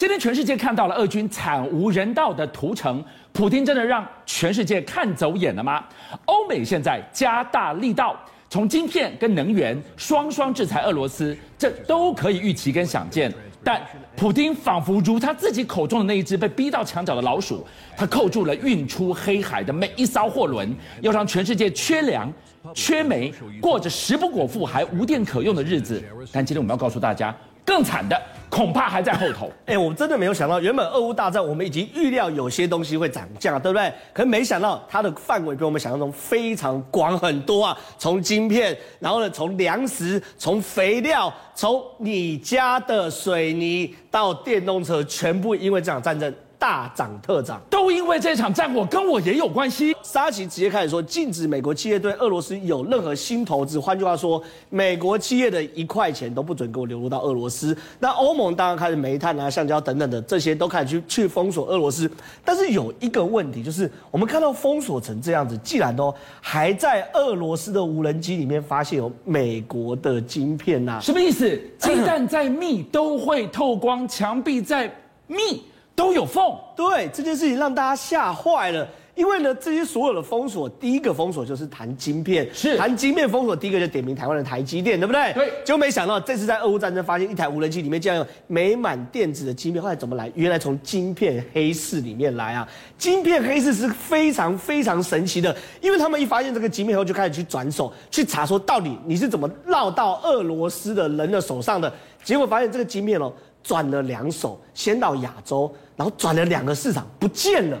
今天全世界看到了俄军惨无人道的屠城，普丁真的让全世界看走眼了吗？欧美现在加大力道，从晶片跟能源双双制裁俄罗斯，这都可以预期跟想见。但普丁仿佛如他自己口中的那一只被逼到墙角的老鼠，他扣住了运出黑海的每一艘货轮，要让全世界缺粮、缺煤，过着食不果腹还无电可用的日子。但今天我们要告诉大家，更惨的。恐怕还在后头。哎，我真的没有想到，原本俄乌大战我们已经预料有些东西会涨价，对不对？可没想到它的范围比我们想象中非常广很多啊！从晶片，然后呢，从粮食，从肥料，从你家的水泥到电动车，全部因为这场战争。大涨特涨，都因为这场战火跟我也有关系。沙奇直接开始说，禁止美国企业对俄罗斯有任何新投资。换句话说，美国企业的一块钱都不准给我流入到俄罗斯。那欧盟当然开始煤炭啊、橡胶等等的这些都开始去去封锁俄罗斯。但是有一个问题，就是我们看到封锁成这样子，既然都还在俄罗斯的无人机里面发现有美国的晶片呐、啊，什么意思？鸡蛋再密都会透光，墙壁再密。都有缝，对这件事情让大家吓坏了，因为呢，这些所有的封锁，第一个封锁就是谈晶片，是谈晶片封锁，第一个就点名台湾的台积电，对不对？对，结果没想到这次在俄乌战争发现一台无人机里面竟然有美满电子的晶片，后来怎么来？原来从晶片黑市里面来啊！晶片黑市是非常非常神奇的，因为他们一发现这个晶片后，就开始去转手去查，说到底你是怎么绕到俄罗斯的人的手上的？结果发现这个晶片哦。转了两手，先到亚洲，然后转了两个市场，不见了。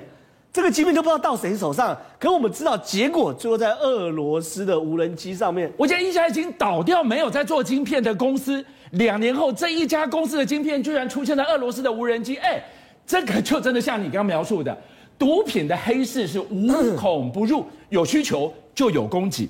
这个晶片都不知道到谁手上。可我们知道，结果最后在俄罗斯的无人机上面。我家一家已经倒掉没有在做晶片的公司，两年后这一家公司的晶片居然出现在俄罗斯的无人机。哎，这个就真的像你刚刚描述的，毒品的黑市是无孔不入，有需求就有供给。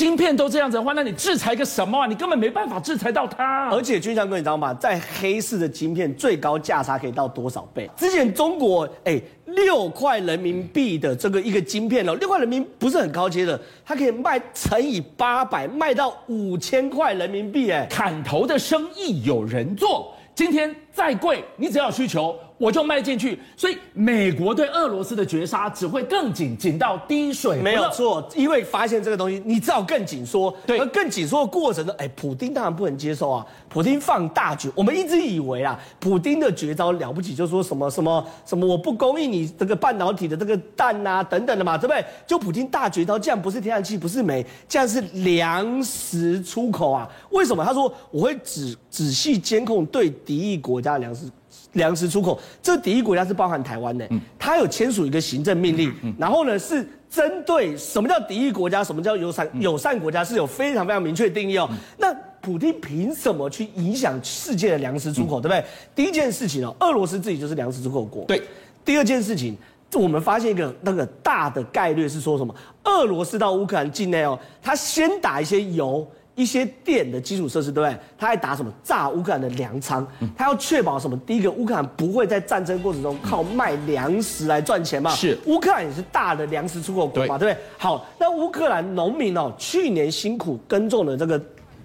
晶片都这样子的话，那你制裁个什么啊？你根本没办法制裁到它。而且军将哥，你知道吗？在黑市的晶片最高价差可以到多少倍？之前中国哎，六块人民币的这个一个晶片哦，六块人民币不是很高阶的，它可以卖乘以八百，卖到五千块人民币哎，砍头的生意有人做。今天再贵，你只要有需求。我就迈进去，所以美国对俄罗斯的绝杀只会更紧，紧到滴水。没有错，因为发现这个东西，你只好更紧缩。对，而更紧缩的过程呢，哎，普丁当然不能接受啊。普丁放大局，我们一直以为啊，普丁的绝招了不起，就说什么什么什么，我不供应你这个半导体的这个蛋啊等等的嘛，对不对？就普丁大绝招，这样不是天然气，不是煤，这样是粮食出口啊？为什么？他说我会仔仔细监控对敌意国家的粮食。粮食出口，这个敌意国家是包含台湾的，他有签署一个行政命令，然后呢是针对什么叫敌意国家，什么叫友善友善国家，是有非常非常明确的定义哦。那普京凭什么去影响世界的粮食出口，对不对？第一件事情哦，俄罗斯自己就是粮食出口国。对，第二件事情，我们发现一个那个大的概率是说什么？俄罗斯到乌克兰境内哦，他先打一些油。一些电的基础设施，对不对？他还打什么炸乌克兰的粮仓？他要确保什么？第一个，乌克兰不会在战争过程中靠卖粮食来赚钱嘛？是，乌克兰也是大的粮食出口国嘛？对，不对？好，那乌克兰农民哦，去年辛苦耕种的这个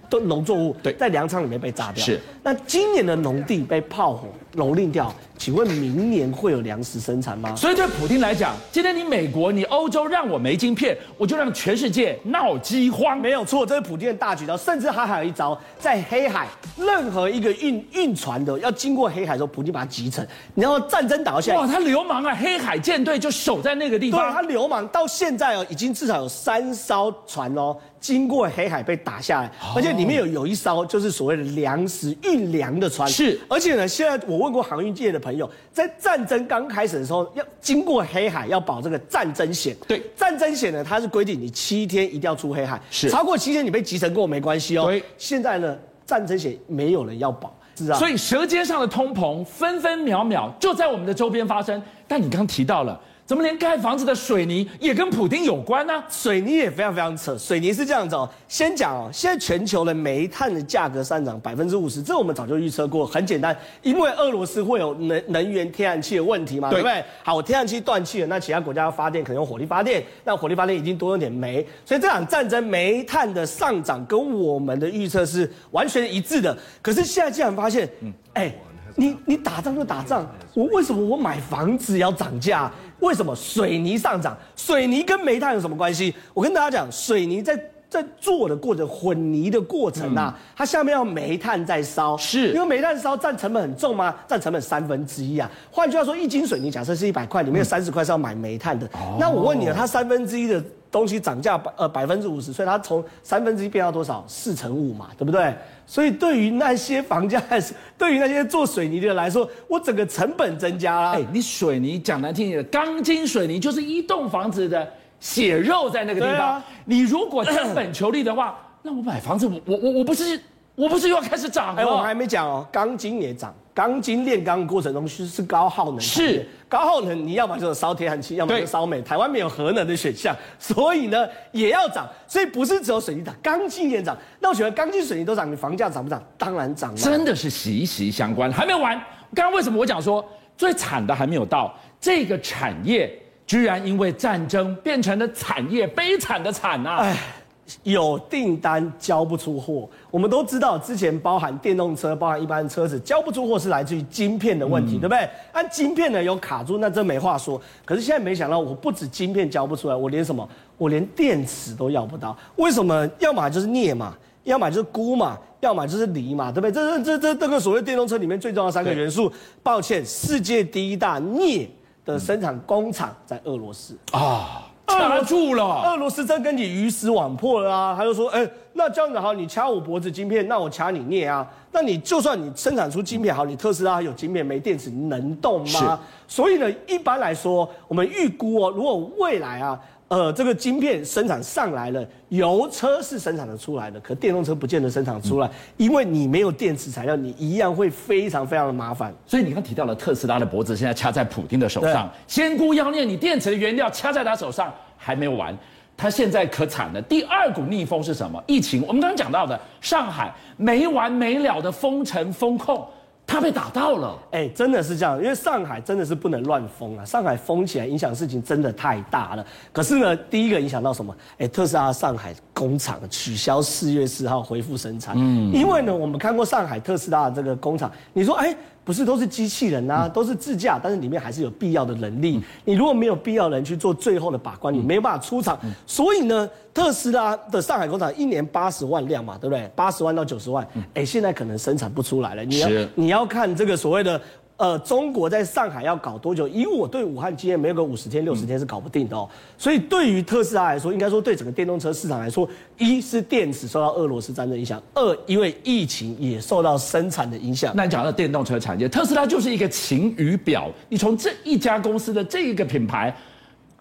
都农作物，在粮仓里面被炸掉。是，那今年的农地被炮火蹂躏掉。请问明年会有粮食生产吗？所以对普京来讲，今天你美国、你欧洲让我没晶片，我就让全世界闹饥荒。没有错，这是普京的大绝招。甚至他还有一招，在黑海任何一个运运船的要经过黑海的时候，普京把它击沉。然后战争打到现在，哇，他流氓啊！黑海舰队就守在那个地方。对，他流氓到现在哦，已经至少有三艘船哦，经过黑海被打下来，而且里面有有一艘就是所谓的粮食运粮的船。是，而且呢，现在我问过航运界的。朋友在战争刚开始的时候，要经过黑海，要保这个战争险。对，战争险呢，它是规定你七天一定要出黑海，是超过七天你被集成过没关系哦。对，现在呢，战争险没有人要保，是啊。所以舌尖上的通膨分分秒秒就在我们的周边发生。但你刚刚提到了。怎么连盖房子的水泥也跟普丁有关呢？水泥也非常非常扯。水泥是这样子哦，先讲哦，现在全球的煤炭的价格上涨百分之五十，这我们早就预测过，很简单，因为俄罗斯会有能能源天然气的问题嘛，对不对？好，我天然气断气了，那其他国家要发电可能用火力发电，那火力发电已经多用点煤，所以这场战争煤炭的上涨跟我们的预测是完全一致的。可是现在竟然发现，嗯，哎。你你打仗就打仗，我为什么我买房子要涨价？为什么水泥上涨？水泥跟煤炭有什么关系？我跟大家讲，水泥在在做的过程，混泥的过程啊，嗯、它下面要煤炭在烧，是因为煤炭烧占成本很重吗？占成本三分之一啊。换句话说，一斤水泥假设是一百块，里面有三十块是要买煤炭的。嗯、那我问你啊，它三分之一的东西涨价百呃百分之五十，所以它从三分之一变到多少？四成五嘛，对不对？所以对于那些房价，对于那些做水泥的人来说，我整个成本增加了。哎，你水泥讲难听点，钢筋水泥就是一栋房子的血肉在那个地方。啊、你如果成本求利的话，那我买房子，我我我我不是我不是又要开始涨了？哎，我还没讲哦，钢筋也涨。钢筋炼钢过程中是是高耗能，是高耗能，你要么就是烧天然气，要么就烧煤。台湾没有核能的选项，所以呢也要涨。所以不是只有水泥涨，钢筋也涨。那我觉得钢筋水泥都涨，你房价涨不涨？当然涨了。真的是息息相关。还没完，刚刚为什么我讲说最惨的还没有到？这个产业居然因为战争变成了产业悲惨的惨啊！哎。有订单交不出货，我们都知道，之前包含电动车、包含一般车子交不出货是来自于晶片的问题，嗯、对不对？那晶片呢有卡住，那真没话说。可是现在没想到，我不止晶片交不出来，我连什么，我连电池都要不到。为什么？要么就是镍嘛，要么就是钴嘛，要么就是锂嘛，对不对？这这这这这个所谓电动车里面最重要的三个元素，抱歉，世界第一大镍的生产工厂在俄罗斯啊。掐住了，俄罗斯真跟你鱼死网破了啊！他就说，哎、欸，那这样子好，你掐我脖子晶片，那我掐你镍啊？那你就算你生产出晶片好，你特斯拉有晶片没电池，你能动吗？所以呢，一般来说，我们预估哦，如果未来啊。呃，这个晶片生产上来了，油车是生产的出来的，可电动车不见得生产出来，因为你没有电池材料，你一样会非常非常的麻烦。所以你刚提到了特斯拉的脖子现在掐在普京的手上，仙姑妖孽，你电池的原料掐在他手上还没有完，他现在可惨了。第二股逆风是什么？疫情。我们刚刚讲到的上海没完没了的封城封控。他被打到了，哎、欸，真的是这样，因为上海真的是不能乱封啊，上海封起来影响事情真的太大了。可是呢，第一个影响到什么？哎、欸，特斯拉上海工厂取消四月四号恢复生产，嗯，因为呢，我们看过上海特斯拉的这个工厂，你说，哎、欸。不是都是机器人啊，都是自驾，但是里面还是有必要的能力。你如果没有必要人去做最后的把关，你没有办法出厂。所以呢，特斯拉的上海工厂一年八十万辆嘛，对不对？八十万到九十万，哎，现在可能生产不出来了。你要你要看这个所谓的。呃，中国在上海要搞多久？以我对武汉经验，没有个五十天、六十天是搞不定的哦。所以对于特斯拉来说，应该说对整个电动车市场来说，一是电池受到俄罗斯战争影响，二因为疫情也受到生产的影响。那你讲到电动车产业，特斯拉就是一个晴雨表。你从这一家公司的这一个品牌，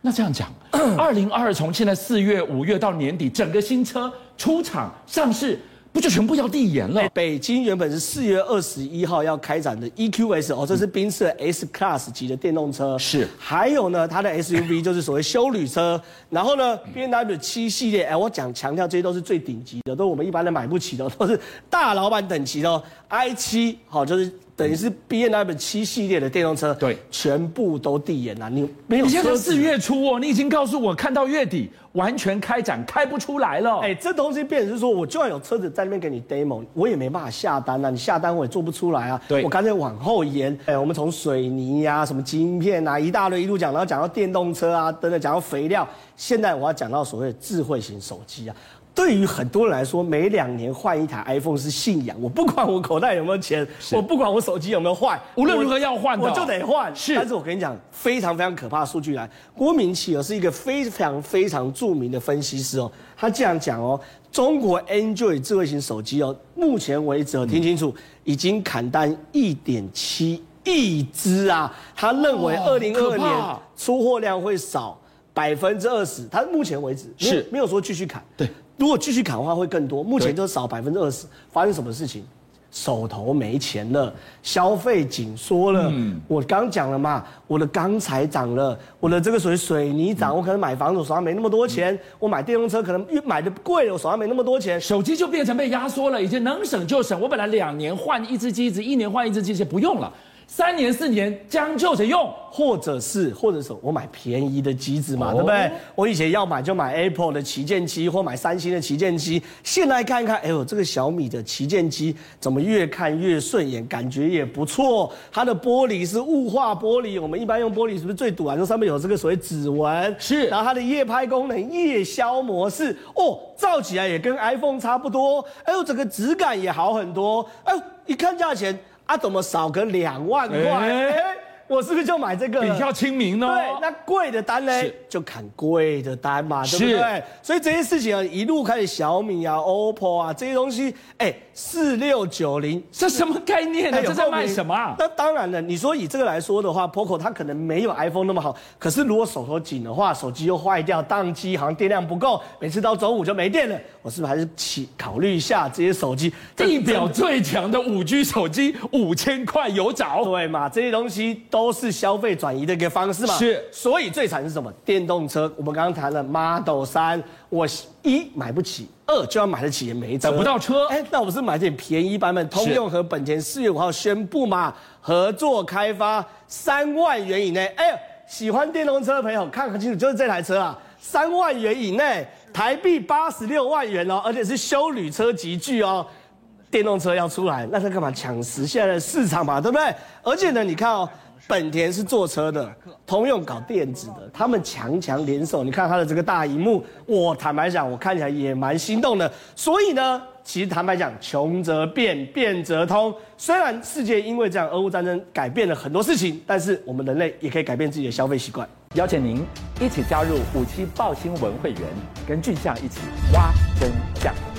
那这样讲，二零二二从现在四月、五月到年底，整个新车出厂上市。不就全部要递延了？北京原本是四月二十一号要开展的 EQS 哦，这是宾士 S Class 级的电动车。是，还有呢，它的 SUV 就是所谓休旅车。然后呢，BMW 七系列，哎，我讲强调这些都是最顶级的，都是我们一般人买不起的，都是大老板等级的哦。i 七，好，就是。等于是 B N W 七系列的电动车，对，全部都递延了。你没有？你现在四月初哦，你已经告诉我，看到月底完全开展开不出来了。哎，这东西变成是说，我就算有车子在那边给你 demo，我也没办法下单啊。你下单我也做不出来啊。对，我干脆往后延。哎，我们从水泥呀、啊、什么晶片啊，一大堆一路讲，然后讲到电动车啊，等等，讲到肥料。现在我要讲到所谓的智慧型手机啊。对于很多人来说，每两年换一台 iPhone 是信仰。我不管我口袋有没有钱，我不管我手机有没有坏，无论如何要换的，我就得换。是，但是我跟你讲，非常非常可怕的数据来。郭明錤是一个非常非常著名的分析师哦，他这样讲哦，中国 Android 智慧型手机哦，目前为止哦，听清楚，已经砍单一点七亿只啊。他认为二零二二年出货量会少百分之二十。他目前为止是没有说继续砍。对。如果继续砍的话，会更多。目前就少百分之二十。发生什么事情？手头没钱了，消费紧缩了。嗯，我刚讲了嘛，我的钢材涨了，我的这个水水泥涨，我可能买房子我手上没那么多钱，我买电动车可能越买的贵了，我手上没那么多钱。手机就变成被压缩了，已经能省就省。我本来两年换一只机子，一年换一只机子，不用了。三年四年将就着用，或者是或者是我买便宜的机子嘛，哦、对不对？我以前要买就买 Apple 的旗舰机，或买三星的旗舰机。现在看看，哎呦，这个小米的旗舰机怎么越看越顺眼，感觉也不错。它的玻璃是雾化玻璃，我们一般用玻璃是不是最堵啊？这上面有这个所谓指纹，是。然后它的夜拍功能，夜宵模式，哦，照起来也跟 iPhone 差不多。哎呦，整个质感也好很多。哎呦，一看价钱。啊，怎么少个两万块？我是不是就买这个？比较亲民哦。对，那贵的单呢，就砍贵的单嘛，对不对？所以这些事情啊，一路开始小米啊、OPPO 啊这些东西，哎、欸，四六九零，这什么概念呢、啊？这在卖什么、啊？那当然了，你说以这个来说的话，POCO 它可能没有 iPhone 那么好，可是如果手头紧的话，手机又坏掉、宕机，好像电量不够，每次到周五就没电了。我是不是还是起考虑一下这些手机？地表最强的五 G 手机，五千块有找？对嘛？这些东西都是消费转移的一个方式嘛。是，所以最惨是什么？电动车。我们刚刚谈了 Model 3，我一买不起，二就要买得起也没车，等不到车。哎，那我是买点便宜版本。通用和本田四月五号宣布嘛，合作开发三万元以内。哎呀，喜欢电动车的朋友看很清楚，就是这台车啊，三万元以内。台币八十六万元哦，而且是修旅车级距哦，电动车要出来，那他干嘛抢食现在的市场嘛，对不对？而且呢，你看哦，本田是坐车的，通用搞电子的，他们强强联手，你看他的这个大荧幕，我坦白讲，我看起来也蛮心动的。所以呢，其实坦白讲，穷则变，变则通。虽然世界因为这样俄乌战争改变了很多事情，但是我们人类也可以改变自己的消费习惯。邀请您一起加入五七报新闻会员，跟俊相一起挖真相。